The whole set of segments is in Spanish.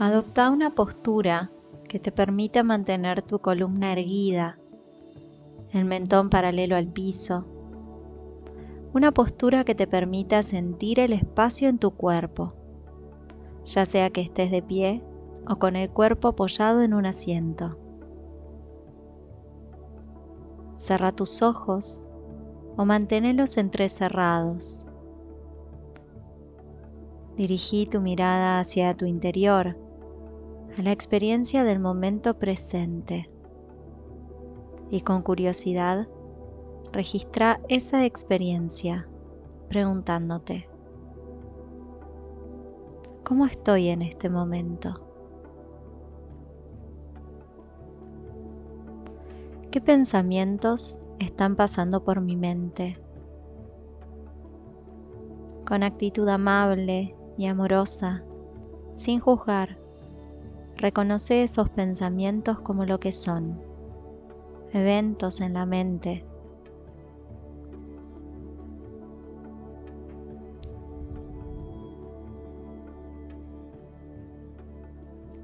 Adopta una postura que te permita mantener tu columna erguida, el mentón paralelo al piso. Una postura que te permita sentir el espacio en tu cuerpo, ya sea que estés de pie o con el cuerpo apoyado en un asiento. Cerra tus ojos o manténelos entrecerrados. Dirigí tu mirada hacia tu interior, a la experiencia del momento presente. Y con curiosidad, registra esa experiencia preguntándote, ¿cómo estoy en este momento? ¿Qué pensamientos están pasando por mi mente? Con actitud amable y amorosa, sin juzgar, reconoce esos pensamientos como lo que son, eventos en la mente.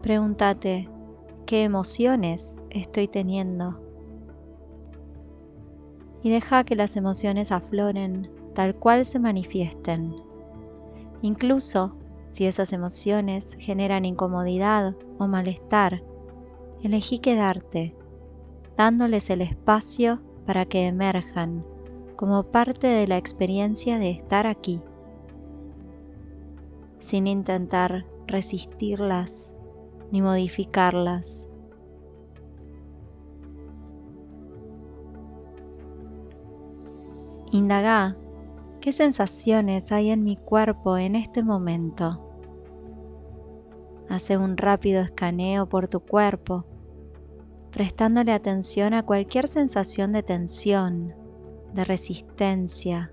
Pregúntate, ¿qué emociones estoy teniendo? y deja que las emociones afloren tal cual se manifiesten. Incluso si esas emociones generan incomodidad o malestar, elegí quedarte, dándoles el espacio para que emerjan como parte de la experiencia de estar aquí, sin intentar resistirlas ni modificarlas Indaga qué sensaciones hay en mi cuerpo en este momento. Hace un rápido escaneo por tu cuerpo, prestándole atención a cualquier sensación de tensión, de resistencia,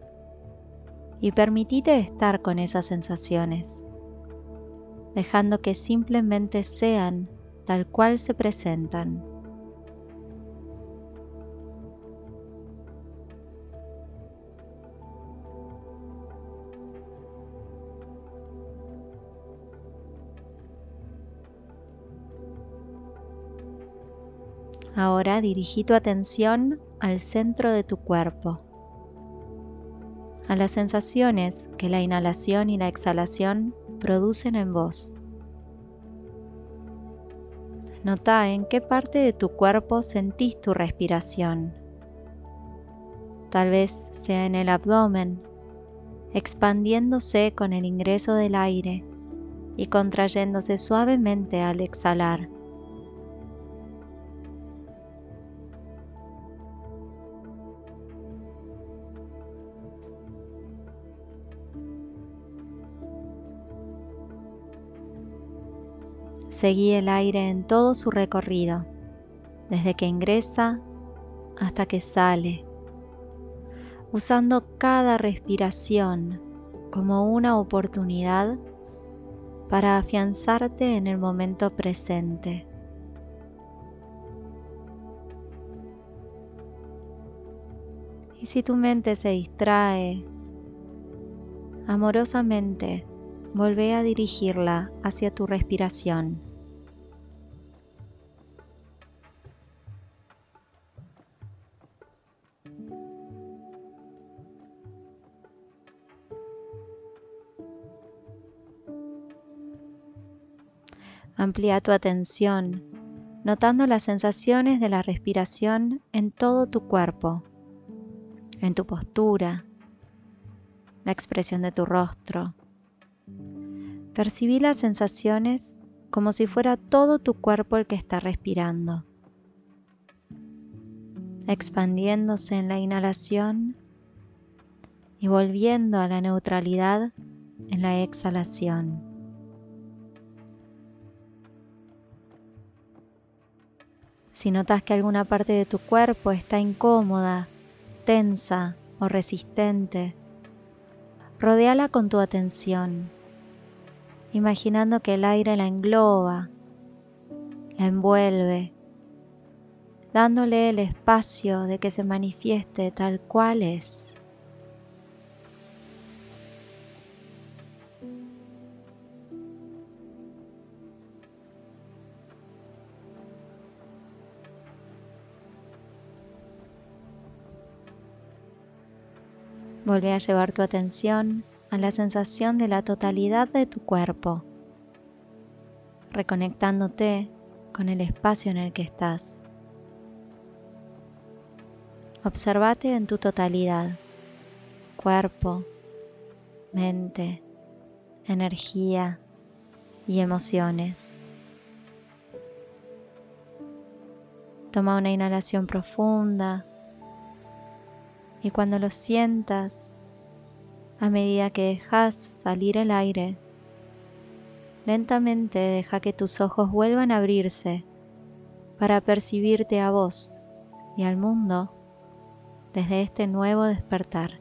y permitite estar con esas sensaciones, dejando que simplemente sean tal cual se presentan. Ahora dirigí tu atención al centro de tu cuerpo, a las sensaciones que la inhalación y la exhalación producen en vos. Nota en qué parte de tu cuerpo sentís tu respiración. Tal vez sea en el abdomen, expandiéndose con el ingreso del aire y contrayéndose suavemente al exhalar. Seguí el aire en todo su recorrido, desde que ingresa hasta que sale, usando cada respiración como una oportunidad para afianzarte en el momento presente. Y si tu mente se distrae, amorosamente volvé a dirigirla hacia tu respiración. Amplía tu atención, notando las sensaciones de la respiración en todo tu cuerpo, en tu postura, la expresión de tu rostro. Percibí las sensaciones como si fuera todo tu cuerpo el que está respirando, expandiéndose en la inhalación y volviendo a la neutralidad en la exhalación. Si notas que alguna parte de tu cuerpo está incómoda, tensa o resistente, rodeala con tu atención, imaginando que el aire la engloba, la envuelve, dándole el espacio de que se manifieste tal cual es. Volvé a llevar tu atención a la sensación de la totalidad de tu cuerpo, reconectándote con el espacio en el que estás. Observate en tu totalidad, cuerpo, mente, energía y emociones. Toma una inhalación profunda y cuando lo sientas, a medida que dejas salir el aire, lentamente deja que tus ojos vuelvan a abrirse para percibirte a vos y al mundo desde este nuevo despertar.